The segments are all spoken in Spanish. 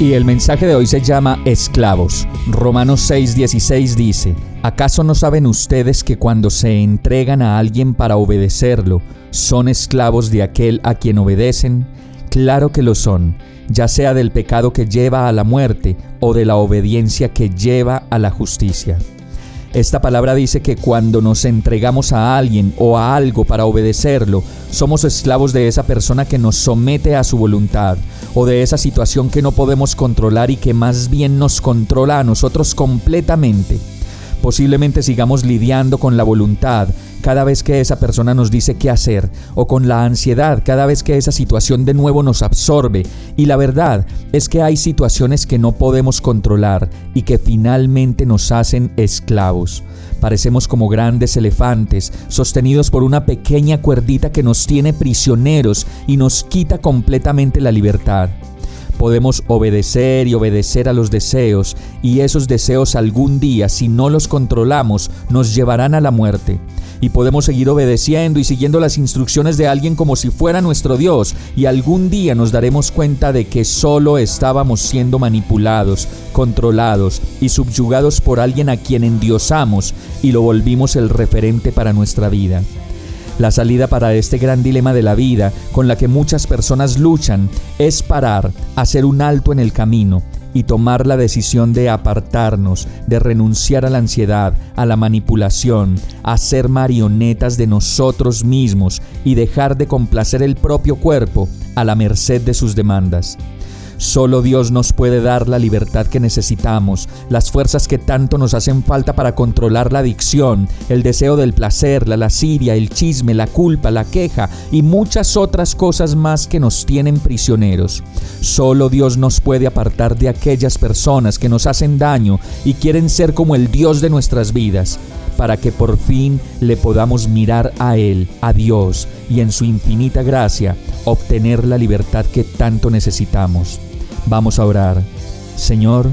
Y el mensaje de hoy se llama Esclavos. Romanos 6:16 dice, ¿acaso no saben ustedes que cuando se entregan a alguien para obedecerlo, son esclavos de aquel a quien obedecen? Claro que lo son, ya sea del pecado que lleva a la muerte o de la obediencia que lleva a la justicia. Esta palabra dice que cuando nos entregamos a alguien o a algo para obedecerlo, somos esclavos de esa persona que nos somete a su voluntad o de esa situación que no podemos controlar y que más bien nos controla a nosotros completamente. Posiblemente sigamos lidiando con la voluntad cada vez que esa persona nos dice qué hacer o con la ansiedad cada vez que esa situación de nuevo nos absorbe. Y la verdad es que hay situaciones que no podemos controlar y que finalmente nos hacen esclavos. Parecemos como grandes elefantes sostenidos por una pequeña cuerdita que nos tiene prisioneros y nos quita completamente la libertad podemos obedecer y obedecer a los deseos, y esos deseos algún día, si no los controlamos, nos llevarán a la muerte. Y podemos seguir obedeciendo y siguiendo las instrucciones de alguien como si fuera nuestro Dios, y algún día nos daremos cuenta de que solo estábamos siendo manipulados, controlados y subyugados por alguien a quien endiosamos y lo volvimos el referente para nuestra vida. La salida para este gran dilema de la vida con la que muchas personas luchan es parar, hacer un alto en el camino y tomar la decisión de apartarnos, de renunciar a la ansiedad, a la manipulación, a ser marionetas de nosotros mismos y dejar de complacer el propio cuerpo a la merced de sus demandas. Solo Dios nos puede dar la libertad que necesitamos, las fuerzas que tanto nos hacen falta para controlar la adicción, el deseo del placer, la lascivia, el chisme, la culpa, la queja y muchas otras cosas más que nos tienen prisioneros. Solo Dios nos puede apartar de aquellas personas que nos hacen daño y quieren ser como el Dios de nuestras vidas para que por fin le podamos mirar a Él, a Dios, y en su infinita gracia obtener la libertad que tanto necesitamos. Vamos a orar. Señor,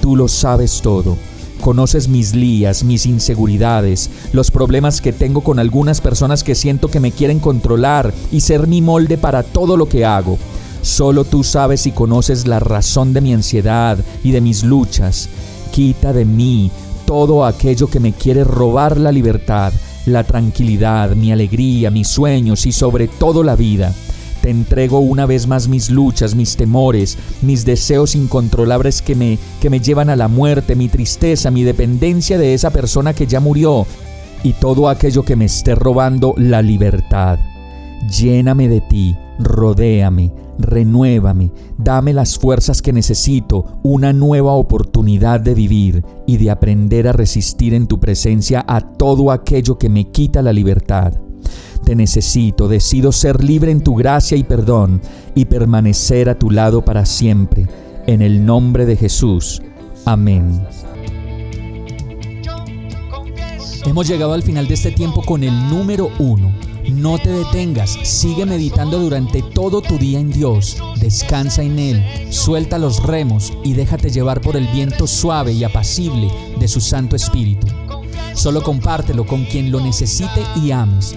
tú lo sabes todo. Conoces mis lías, mis inseguridades, los problemas que tengo con algunas personas que siento que me quieren controlar y ser mi molde para todo lo que hago. Solo tú sabes y conoces la razón de mi ansiedad y de mis luchas. Quita de mí todo aquello que me quiere robar la libertad, la tranquilidad, mi alegría, mis sueños y sobre todo la vida. Te entrego una vez más mis luchas, mis temores, mis deseos incontrolables que me, que me llevan a la muerte, mi tristeza, mi dependencia de esa persona que ya murió y todo aquello que me esté robando la libertad. Lléname de ti, rodéame, renuévame, dame las fuerzas que necesito, una nueva oportunidad de vivir y de aprender a resistir en tu presencia a todo aquello que me quita la libertad. Te necesito, decido ser libre en tu gracia y perdón y permanecer a tu lado para siempre. En el nombre de Jesús. Amén. Hemos llegado al final de este tiempo con el número uno. No te detengas, sigue meditando durante todo tu día en Dios, descansa en Él, suelta los remos y déjate llevar por el viento suave y apacible de su Santo Espíritu. Solo compártelo con quien lo necesite y ames